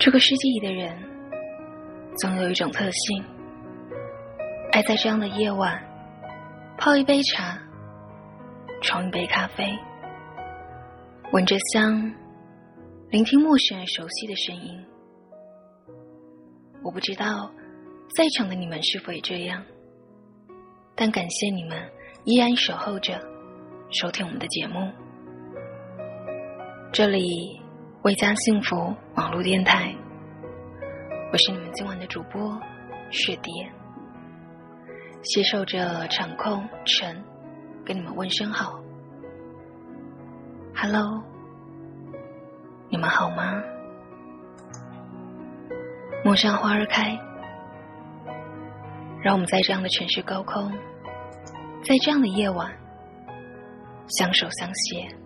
这个世界里的人，总有一种特性，爱在这样的夜晚，泡一杯茶，冲一杯咖啡，闻着香，聆听陌生人熟悉的声音。我不知道在场的你们是否也这样，但感谢你们依然守候着收听我们的节目。这里为家幸福网络电台，我是你们今晚的主播雪蝶，携手着场控陈，跟你们问声好，Hello，你们好吗？陌上花儿开，让我们在这样的城市高空，在这样的夜晚，相守相携。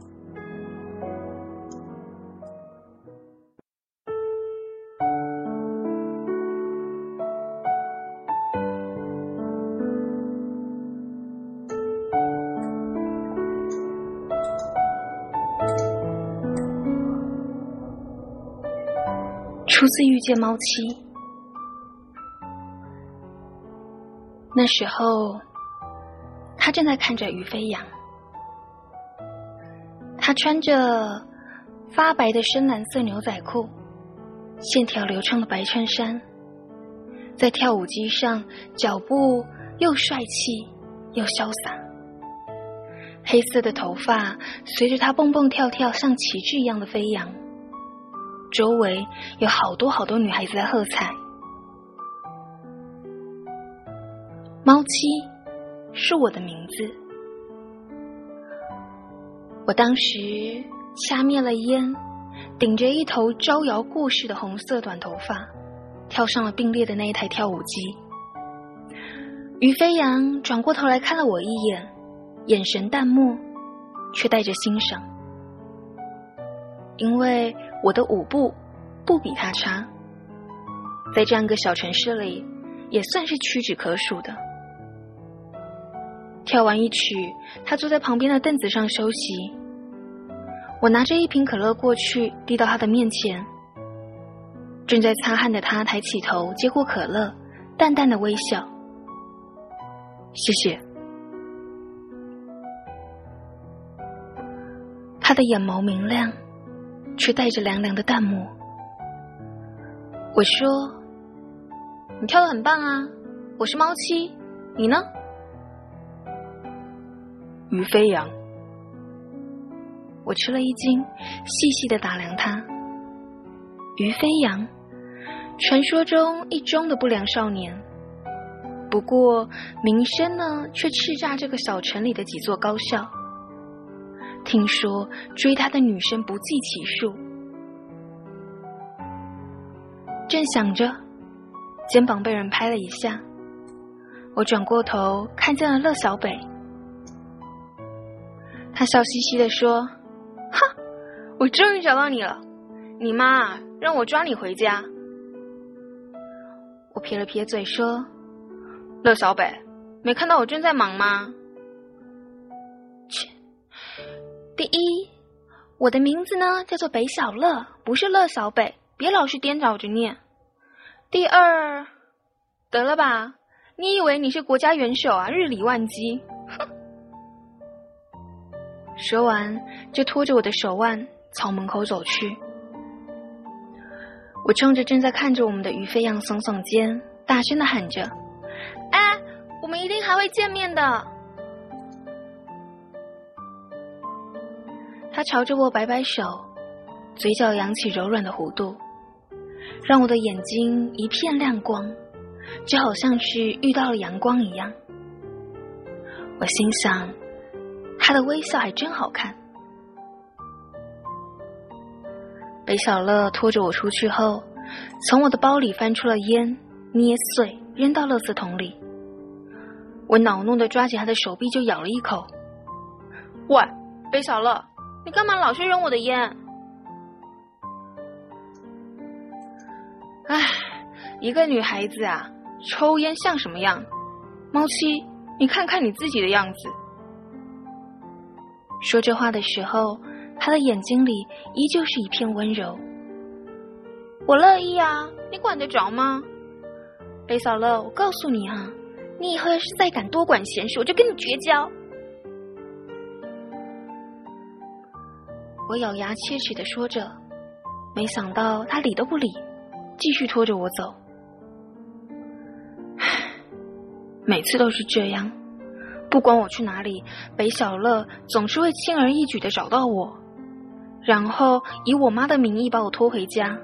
初次遇见猫七，那时候他正在看着于飞扬。他穿着发白的深蓝色牛仔裤，线条流畅的白衬衫，在跳舞机上脚步又帅气又潇洒。黑色的头发随着他蹦蹦跳跳，像旗帜一样的飞扬。周围有好多好多女孩子在喝彩。猫七是我的名字。我当时掐灭了烟，顶着一头招摇过市的红色短头发，跳上了并列的那一台跳舞机。于飞扬转过头来看了我一眼，眼神淡漠，却带着欣赏，因为。我的舞步不比他差，在这样一个小城市里，也算是屈指可数的。跳完一曲，他坐在旁边的凳子上休息。我拿着一瓶可乐过去，递到他的面前。正在擦汗的他抬起头，接过可乐，淡淡的微笑：“谢谢。”他的眼眸明亮。却带着凉凉的淡漠。我说：“你跳的很棒啊，我是猫七，你呢？”于飞扬。我吃了一惊，细细的打量他。于飞扬，传说中一中的不良少年，不过名声呢，却叱咤这个小城里的几座高校。听说追他的女生不计其数。正想着，肩膀被人拍了一下，我转过头看见了乐小北。他笑嘻嘻的说：“哈，我终于找到你了，你妈让我抓你回家。”我撇了撇嘴说：“乐小北，没看到我正在忙吗？”一，我的名字呢叫做北小乐，不是乐小北，别老是颠倒着念。第二，得了吧，你以为你是国家元首啊？日理万机，哼！说完就拖着我的手腕朝门口走去。我冲着正在看着我们的于飞扬耸耸肩，大声的喊着：“哎，我们一定还会见面的。”他朝着我摆摆手，嘴角扬起柔软的弧度，让我的眼睛一片亮光，就好像是遇到了阳光一样。我心想，他的微笑还真好看。北小乐拖着我出去后，从我的包里翻出了烟，捏碎扔到垃圾桶里。我恼怒的抓起他的手臂就咬了一口。喂，北小乐！你干嘛老是扔我的烟？唉，一个女孩子啊，抽烟像什么样？猫七，你看看你自己的样子。说这话的时候，他的眼睛里依旧是一片温柔。我乐意啊，你管得着吗？北小乐，我告诉你啊，你以后要是再敢多管闲事，我就跟你绝交。我咬牙切齿的说着，没想到他理都不理，继续拖着我走。每次都是这样，不管我去哪里，北小乐总是会轻而易举的找到我，然后以我妈的名义把我拖回家。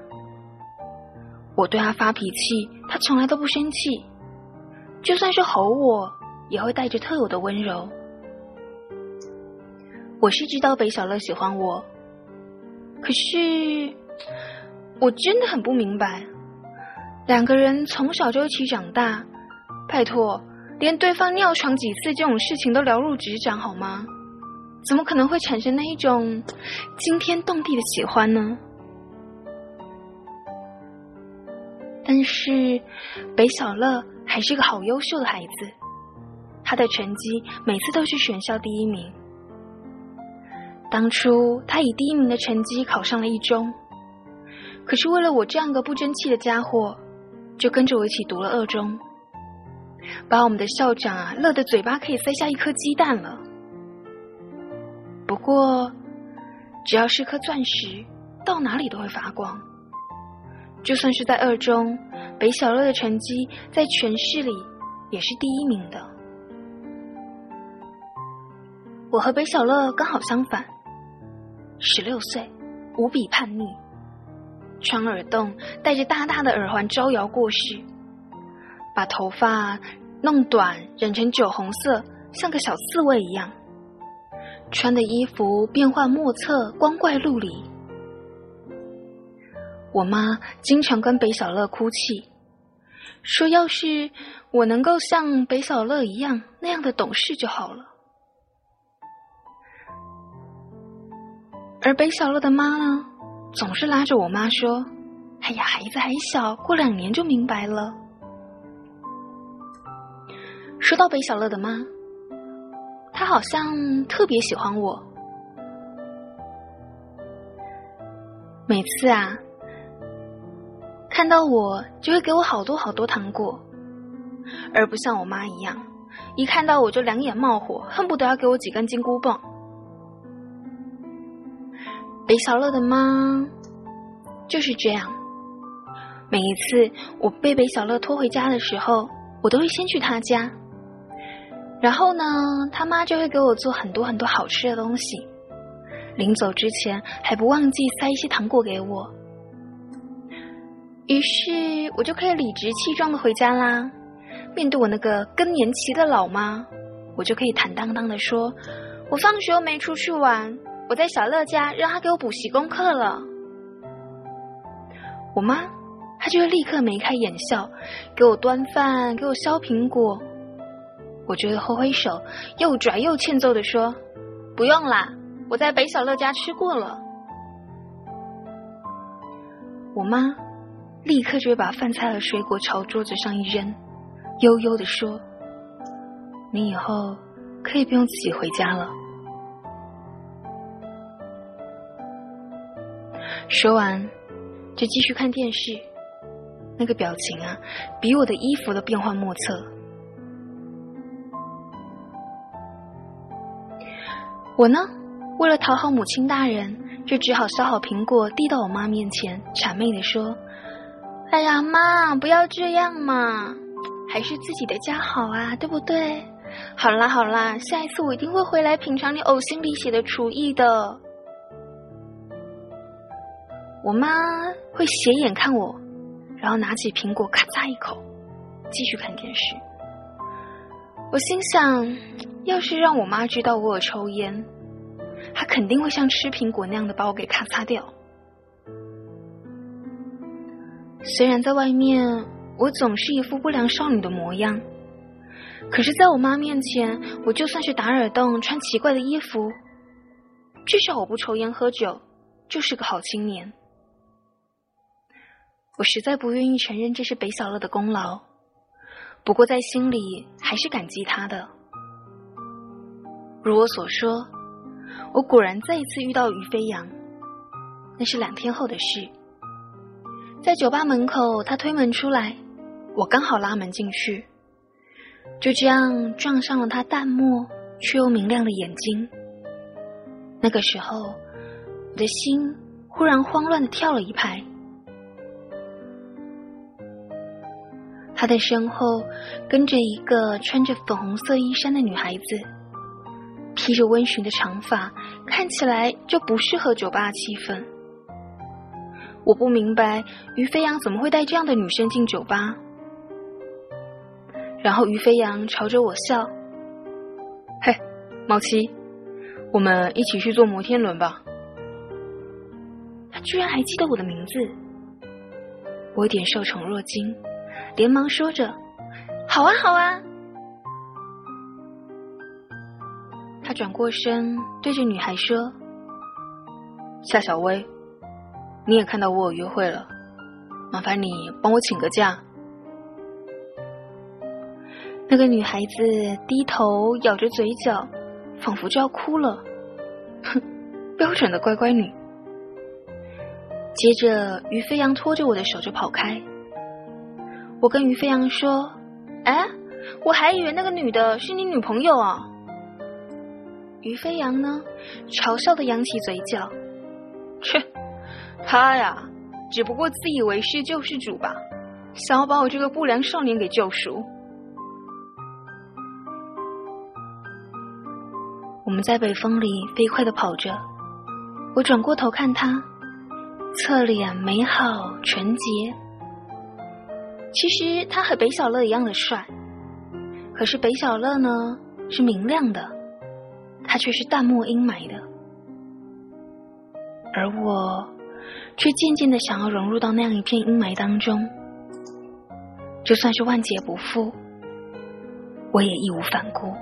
我对他发脾气，他从来都不生气，就算是吼我，也会带着特有的温柔。我是知道北小乐喜欢我。可是，我真的很不明白，两个人从小就一起长大，拜托，连对方尿床几次这种事情都了如指掌，好吗？怎么可能会产生那一种惊天动地的喜欢呢？但是，北小乐还是个好优秀的孩子，他的成绩每次都是全校第一名。当初他以第一名的成绩考上了一中，可是为了我这样个不争气的家伙，就跟着我一起读了二中，把我们的校长啊乐得嘴巴可以塞下一颗鸡蛋了。不过，只要是颗钻石，到哪里都会发光。就算是在二中，北小乐的成绩在全市里也是第一名的。我和北小乐刚好相反。十六岁，无比叛逆，穿耳洞，戴着大大的耳环招摇过市，把头发弄短染成酒红色，像个小刺猬一样，穿的衣服变幻莫测，光怪陆离。我妈经常跟北小乐哭泣，说要是我能够像北小乐一样那样的懂事就好了。而北小乐的妈呢，总是拉着我妈说：“哎呀，孩子还小，过两年就明白了。”说到北小乐的妈，她好像特别喜欢我。每次啊，看到我就会给我好多好多糖果，而不像我妈一样，一看到我就两眼冒火，恨不得要给我几根金箍棒。北小乐的妈就是这样。每一次我被北小乐拖回家的时候，我都会先去他家，然后呢，他妈就会给我做很多很多好吃的东西。临走之前还不忘记塞一些糖果给我，于是我就可以理直气壮的回家啦。面对我那个更年期的老妈，我就可以坦荡荡的说：“我放学没出去玩。”我在小乐家让他给我补习功课了，我妈她就会立刻眉开眼笑，给我端饭，给我削苹果。我就会挥挥手，又拽又欠揍的说：“不用啦，我在北小乐家吃过了。”我妈立刻就会把饭菜和水果朝桌子上一扔，悠悠的说：“你以后可以不用自己回家了。”说完，就继续看电视，那个表情啊，比我的衣服都变幻莫测。我呢，为了讨好母亲大人，就只好削好苹果递到我妈面前，谄媚的说：“哎呀，妈，不要这样嘛，还是自己的家好啊，对不对？好啦好啦，下一次我一定会回来品尝你呕心沥血的厨艺的。”我妈会斜眼看我，然后拿起苹果咔嚓一口，继续看电视。我心想，要是让我妈知道我有抽烟，她肯定会像吃苹果那样的把我给咔嚓掉。虽然在外面我总是一副不良少女的模样，可是在我妈面前，我就算是打耳洞、穿奇怪的衣服，至少我不抽烟喝酒，就是个好青年。我实在不愿意承认这是北小乐的功劳，不过在心里还是感激他的。如我所说，我果然再一次遇到于飞扬，那是两天后的事。在酒吧门口，他推门出来，我刚好拉门进去，就这样撞上了他淡漠却又明亮的眼睛。那个时候，我的心忽然慌乱的跳了一拍。他的身后跟着一个穿着粉红色衣衫的女孩子，披着温驯的长发，看起来就不适合酒吧气氛。我不明白于飞扬怎么会带这样的女生进酒吧。然后于飞扬朝着我笑：“嘿，毛七，我们一起去坐摩天轮吧。”他居然还记得我的名字，我有点受宠若惊，连忙说着：“好啊，好啊。”他转过身对着女孩说：“夏小薇。”你也看到我有约会了，麻烦你帮我请个假。那个女孩子低头咬着嘴角，仿佛就要哭了。哼，标准的乖乖女。接着，于飞扬拖着我的手就跑开。我跟于飞扬说：“哎，我还以为那个女的是你女朋友啊。”于飞扬呢，嘲笑的扬起嘴角，切。他呀，只不过自以为是救世主吧，想要把我这个不良少年给救赎。我们在北风里飞快的跑着，我转过头看他，侧脸美好纯洁。其实他和北小乐一样的帅，可是北小乐呢是明亮的，他却是淡漠阴霾的，而我。却渐渐的想要融入到那样一片阴霾当中，就算是万劫不复，我也义无反顾。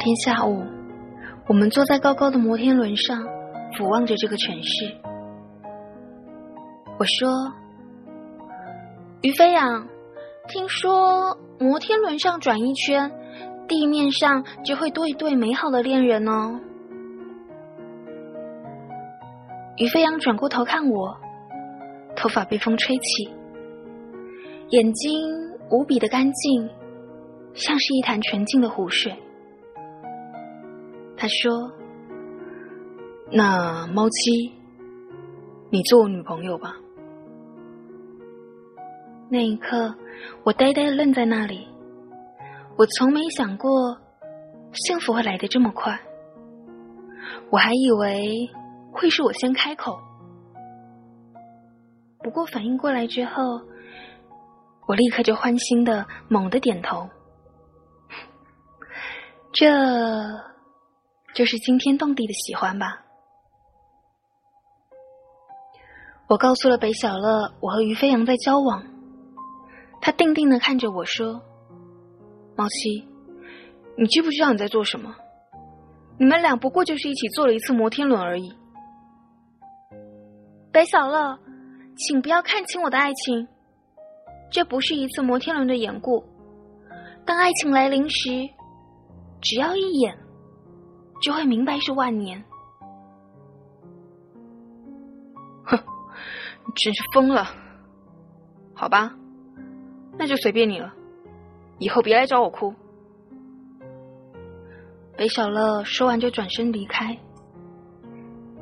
天下午，我们坐在高高的摩天轮上，俯望着这个城市。我说：“于飞扬，听说摩天轮上转一圈，地面上就会多一对美好的恋人哦。”于飞扬转过头看我，头发被风吹起，眼睛无比的干净，像是一潭纯净的湖水。他说：“那猫七，你做我女朋友吧。”那一刻，我呆呆的愣在那里。我从没想过幸福会来得这么快。我还以为会是我先开口，不过反应过来之后，我立刻就欢欣的猛地点头。这。就是惊天动地的喜欢吧。我告诉了北小乐，我和于飞扬在交往。他定定的看着我说：“毛七，你知不知道你在做什么？你们俩不过就是一起坐了一次摩天轮而已。”北小乐，请不要看清我的爱情，这不是一次摩天轮的缘故。当爱情来临时，只要一眼。就会明白是万年。哼，真是疯了。好吧，那就随便你了。以后别来找我哭。北小乐说完就转身离开。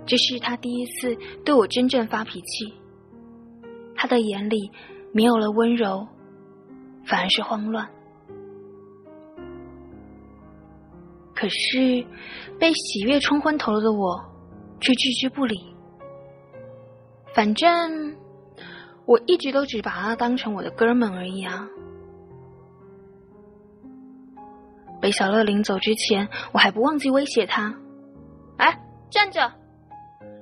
这是他第一次对我真正发脾气。他的眼里没有了温柔，反而是慌乱。可是，被喜悦冲昏头了的我，却置之不理。反正我一直都只把他当成我的哥们而已啊。北小乐临走之前，我还不忘记威胁他：“哎，站着！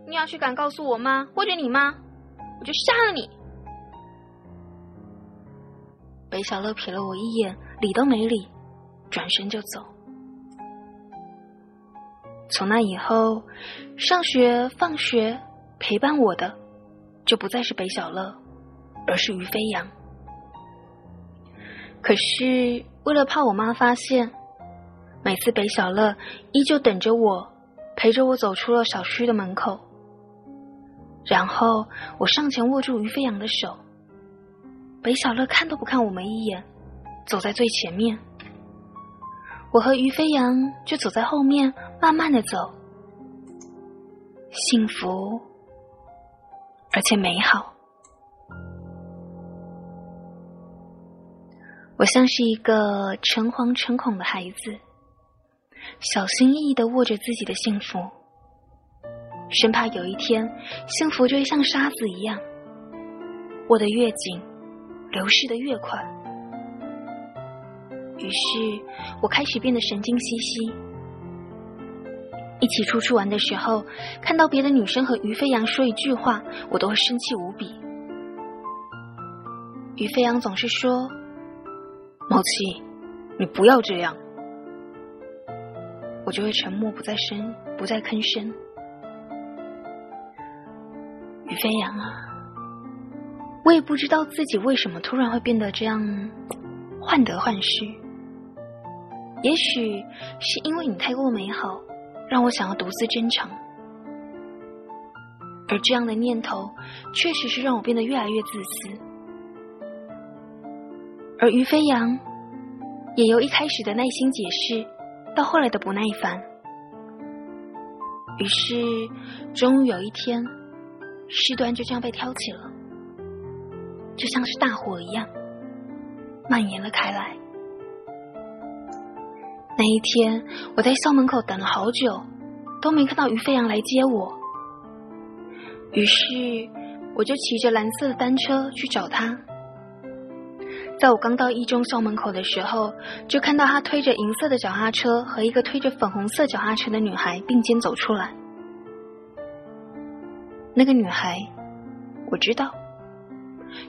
你要去敢告诉我妈或者你妈，我就杀了你！北小乐瞥了我一眼，理都没理，转身就走。从那以后，上学、放学陪伴我的，就不再是北小乐，而是于飞扬。可是为了怕我妈发现，每次北小乐依旧等着我，陪着我走出了小区的门口。然后我上前握住于飞扬的手，北小乐看都不看我们一眼，走在最前面。我和于飞扬就走在后面，慢慢的走，幸福而且美好。我像是一个诚惶诚恐的孩子，小心翼翼的握着自己的幸福，生怕有一天幸福就会像沙子一样握得越紧，流逝的越快。于是我开始变得神经兮兮。一起出去玩的时候，看到别的女生和于飞扬说一句话，我都会生气无比。于飞扬总是说。毛七，你不要这样，我就会沉默，不再声，不再吭声。于飞扬啊，我也不知道自己为什么突然会变得这样患得患失。也许是因为你太过美好，让我想要独自真诚。而这样的念头，确实是让我变得越来越自私。而于飞扬，也由一开始的耐心解释，到后来的不耐烦。于是，终于有一天，事端就这样被挑起了，就像是大火一样，蔓延了开来。那一天，我在校门口等了好久，都没看到于飞扬来接我。于是，我就骑着蓝色的单车去找他。在我刚到一中校门口的时候，就看到他推着银色的脚踏车和一个推着粉红色脚踏车的女孩并肩走出来。那个女孩，我知道，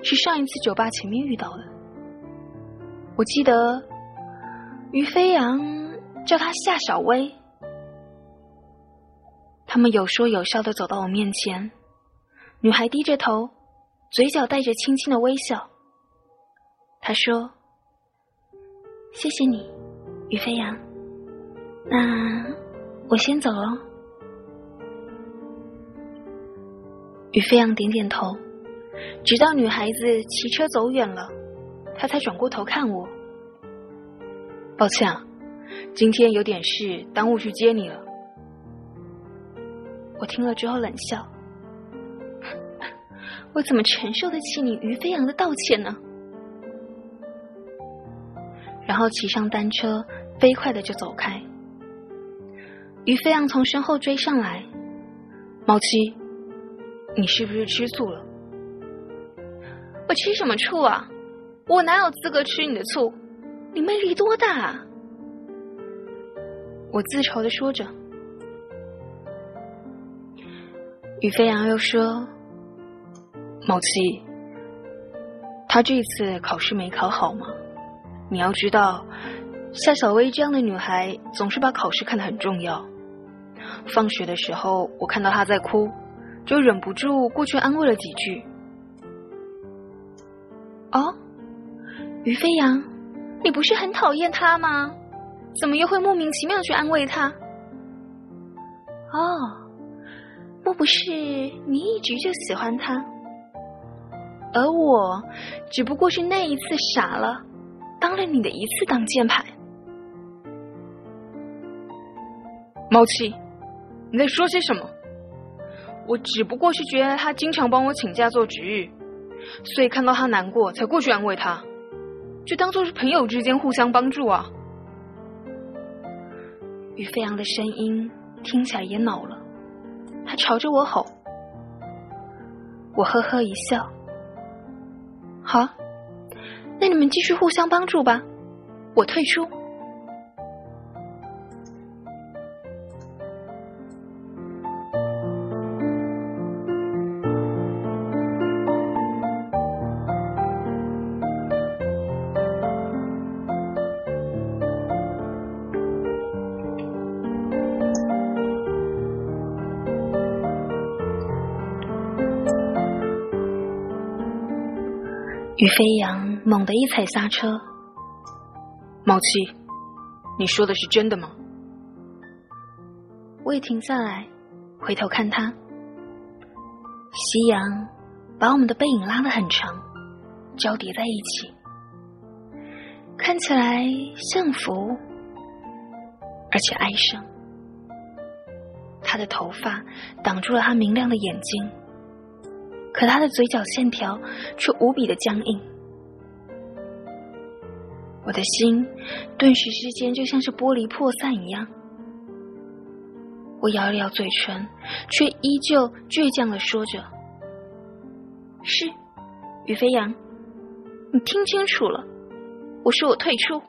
是上一次酒吧前面遇到的。我记得于飞扬叫他夏小薇。他们有说有笑的走到我面前，女孩低着头，嘴角带着轻轻的微笑。他说：“谢谢你，于飞扬。那我先走了。”于飞扬点点头，直到女孩子骑车走远了，他才转过头看我。抱歉啊，今天有点事，耽误去接你了。我听了之后冷笑：“ 我怎么承受得起你于飞扬的道歉呢？”然后骑上单车，飞快的就走开。于飞扬从身后追上来，猫七，你是不是吃醋了？我吃什么醋啊？我哪有资格吃你的醋？你魅力多大？我自嘲的说着。于飞扬又说：“毛七，他这次考试没考好吗？”你要知道，夏小薇这样的女孩总是把考试看得很重要。放学的时候，我看到她在哭，就忍不住过去安慰了几句。哦，于飞扬，你不是很讨厌他吗？怎么又会莫名其妙去安慰他？哦，莫不是你一直就喜欢他，而我只不过是那一次傻了。当了你的一次挡箭牌，猫七，你在说些什么？我只不过是觉得他经常帮我请假做值日，所以看到他难过才过去安慰他，就当做是朋友之间互相帮助啊。于飞扬的声音听起来也恼了，他朝着我吼，我呵呵一笑，好。那你们继续互相帮助吧，我退出。于飞扬猛地一踩刹车，毛七，你说的是真的吗？我也停下来，回头看他。夕阳把我们的背影拉得很长，交叠在一起，看起来幸福，而且哀伤。他的头发挡住了他明亮的眼睛，可他的嘴角线条却无比的僵硬。我的心顿时之间就像是玻璃破散一样。我咬了咬嘴唇，却依旧倔强的说着：“是，于飞扬，你听清楚了，我说我退出。”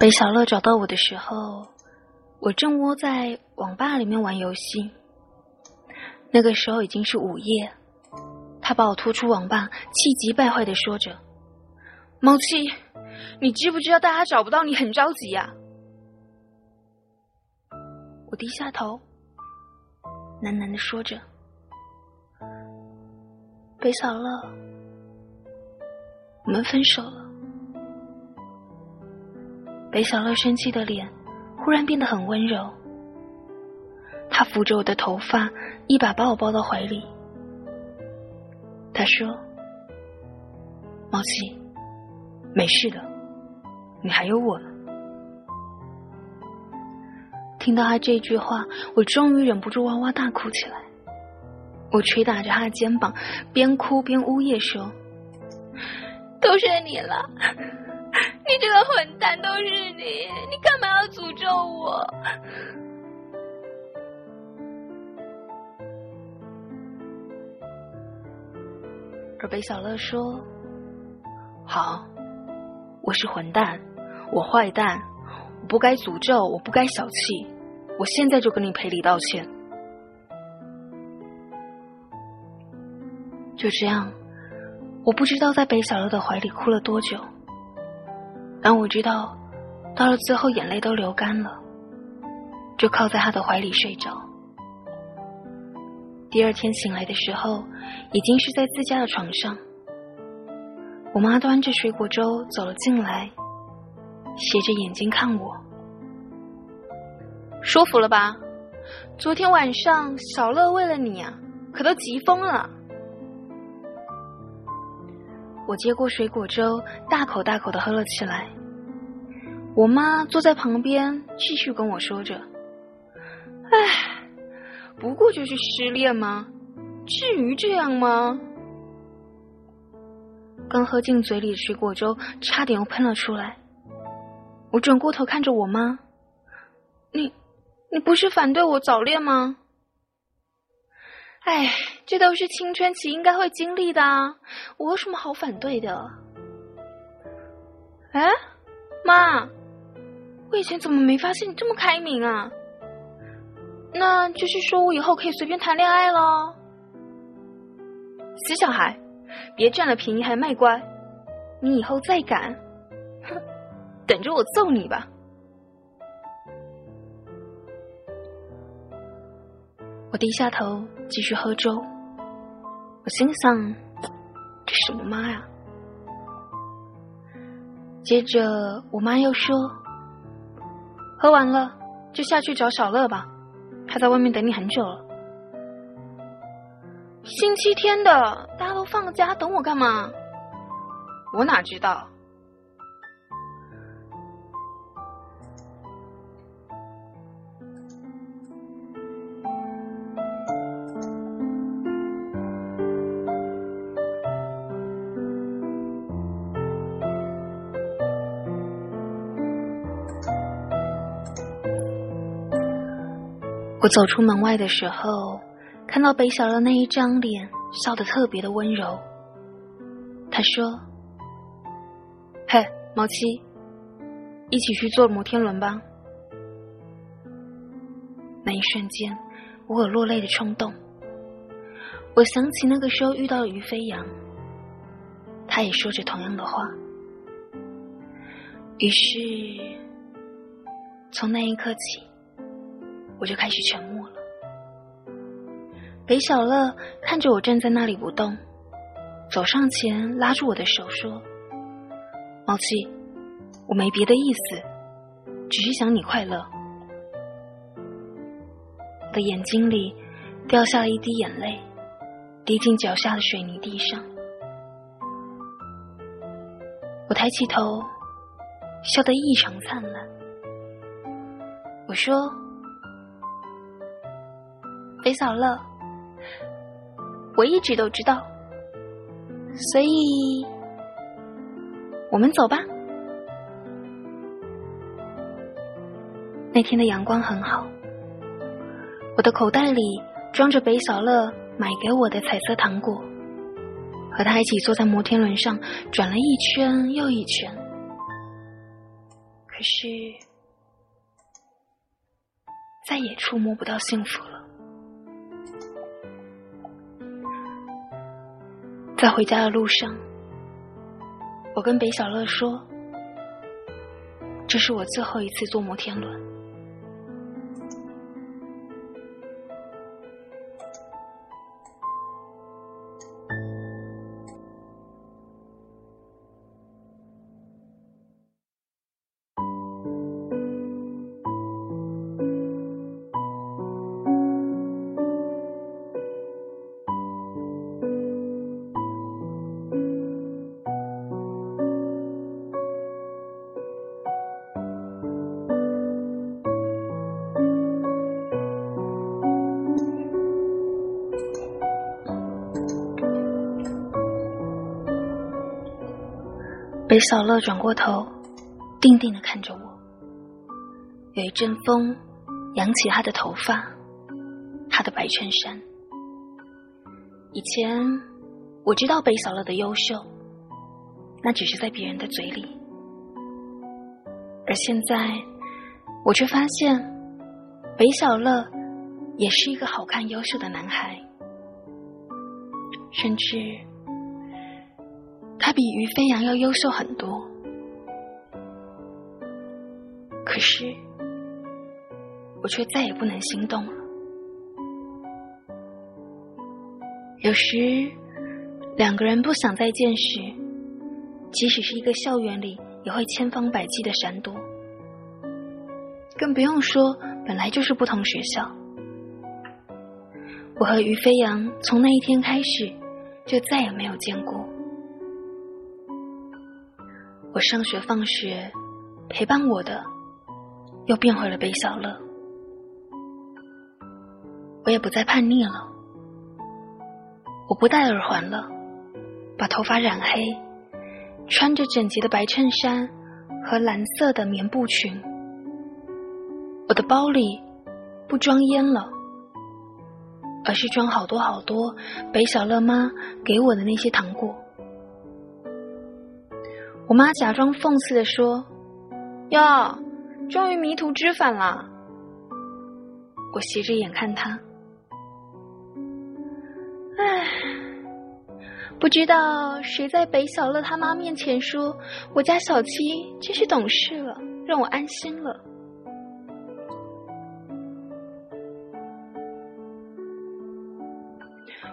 北小乐找到我的时候，我正窝在网吧里面玩游戏。那个时候已经是午夜，他把我拖出网吧，气急败坏的说着：“猫七，你知不知道大家找不到你很着急呀？”我低下头，喃喃的说着：“北小乐，我们分手了。”北小乐生气的脸忽然变得很温柔，他扶着我的头发，一把把我抱到怀里。他说：“毛七，没事的，你还有我呢。”听到他这句话，我终于忍不住哇哇大哭起来。我捶打着他的肩膀，边哭边呜咽说：“都是你了。” 你这个混蛋，都是你！你干嘛要诅咒我？而北小乐说：“好，我是混蛋，我坏蛋，我不该诅咒，我不该小气，我现在就跟你赔礼道歉。”就这样，我不知道在北小乐的怀里哭了多久。但我知道，到了最后眼泪都流干了，就靠在他的怀里睡着。第二天醒来的时候，已经是在自家的床上。我妈端着水果粥走了进来，斜着眼睛看我，舒服了吧？昨天晚上小乐为了你啊，可都急疯了。我接过水果粥，大口大口的喝了起来。我妈坐在旁边，继续跟我说着：“唉，不过就是失恋吗？至于这样吗？”刚喝进嘴里的水果粥，差点又喷了出来。我转过头看着我妈：“你，你不是反对我早恋吗？”哎，这都是青春期应该会经历的，我有什么好反对的？哎，妈，我以前怎么没发现你这么开明啊？那就是说我以后可以随便谈恋爱喽？死小孩，别占了便宜还卖乖！你以后再敢，哼，等着我揍你吧！我低下头继续喝粥，我心想：这什么妈呀？接着我妈又说：“喝完了就下去找小乐吧，他在外面等你很久了。”星期天的，大家都放假，等我干嘛？我哪知道？我走出门外的时候，看到北小乐那一张脸笑得特别的温柔。他说：“嘿，毛七，一起去坐摩天轮吧。”那一瞬间，我有落泪的冲动。我想起那个时候遇到了于飞扬，他也说着同样的话。于是，从那一刻起，我就开始沉默了。北小乐看着我站在那里不动，走上前拉住我的手说：“毛七，我没别的意思，只是想你快乐。”我的眼睛里掉下了一滴眼泪，滴进脚下的水泥地上。我抬起头。笑得异常灿烂。我说：“北小乐，我一直都知道，所以我们走吧。”那天的阳光很好，我的口袋里装着北小乐买给我的彩色糖果，和他一起坐在摩天轮上转了一圈又一圈。可是，再也触摸不到幸福了。在回家的路上，我跟北小乐说：“这是我最后一次坐摩天轮。”北小乐转过头，定定的看着我。有一阵风扬起他的头发，他的白衬衫。以前我知道北小乐的优秀，那只是在别人的嘴里，而现在我却发现，北小乐也是一个好看、优秀的男孩，甚至。他比于飞扬要优秀很多，可是我却再也不能心动了。有时两个人不想再见时，即使是一个校园里，也会千方百计的闪躲，更不用说本来就是不同学校。我和于飞扬从那一天开始，就再也没有见过。我上学放学，陪伴我的又变回了北小乐。我也不再叛逆了，我不戴耳环了，把头发染黑，穿着整洁的白衬衫和蓝色的棉布裙。我的包里不装烟了，而是装好多好多北小乐妈给我的那些糖果。我妈假装讽刺的说：“哟，终于迷途知返了。”我斜着眼看她，唉，不知道谁在北小乐他妈面前说我家小七真是懂事了，让我安心了。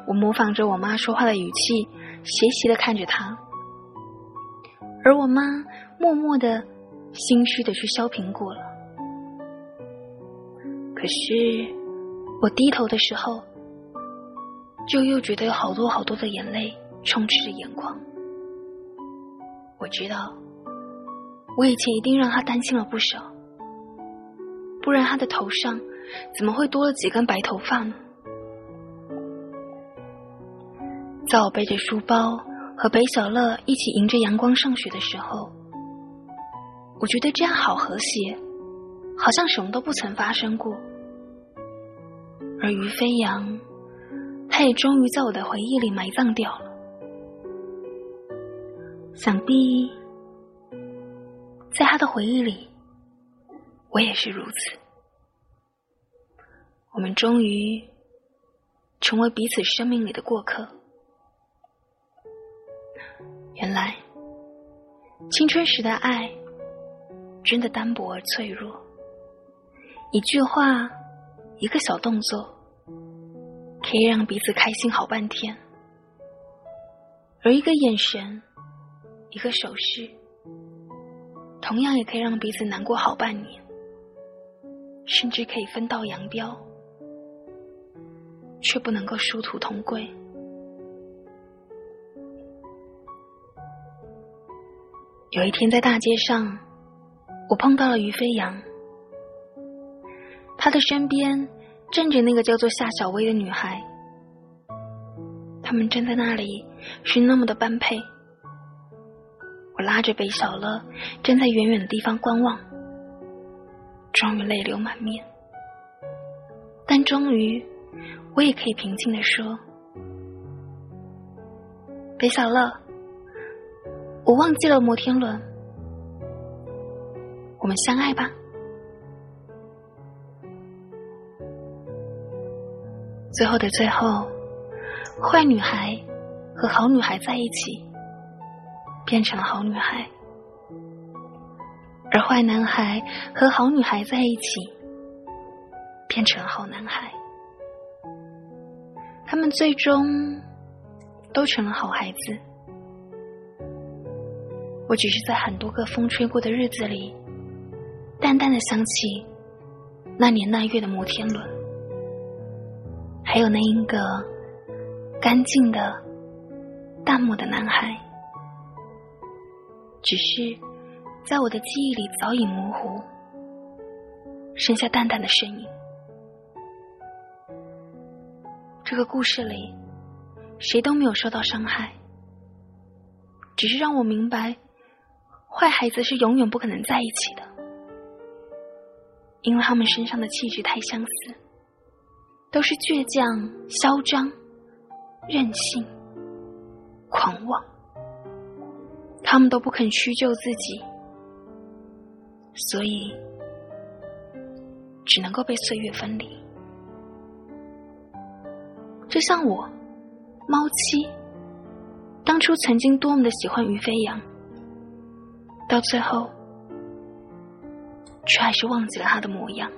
我模仿着我妈说话的语气，斜斜的看着她。而我妈默默的、心虚的去削苹果了。可是我低头的时候，就又觉得有好多好多的眼泪充斥着眼眶。我知道，我以前一定让他担心了不少，不然他的头上怎么会多了几根白头发呢？在我背着书包。和北小乐一起迎着阳光上学的时候，我觉得这样好和谐，好像什么都不曾发生过。而于飞扬，他也终于在我的回忆里埋葬掉了。想必，在他的回忆里，我也是如此。我们终于成为彼此生命里的过客。原来，青春时的爱真的单薄而脆弱。一句话，一个小动作，可以让彼此开心好半天；而一个眼神，一个手势，同样也可以让彼此难过好半年，甚至可以分道扬镳，却不能够殊途同归。有一天在大街上，我碰到了于飞扬，他的身边站着那个叫做夏小薇的女孩，他们站在那里是那么的般配。我拉着北小乐站在远远的地方观望，终于泪流满面，但终于我也可以平静的说：“北小乐。”我忘记了摩天轮，我们相爱吧。最后的最后，坏女孩和好女孩在一起，变成了好女孩；而坏男孩和好女孩在一起，变成了好男孩。他们最终都成了好孩子。我只是在很多个风吹过的日子里，淡淡的想起那年那月的摩天轮，还有那一个干净的淡漠的男孩，只是在我的记忆里早已模糊，剩下淡淡的身影。这个故事里，谁都没有受到伤害，只是让我明白。坏孩子是永远不可能在一起的，因为他们身上的气质太相似，都是倔强、嚣张、任性、狂妄。他们都不肯屈就自己，所以只能够被岁月分离。就像我，猫七，当初曾经多么的喜欢于飞扬。到最后，却还是忘记了他的模样。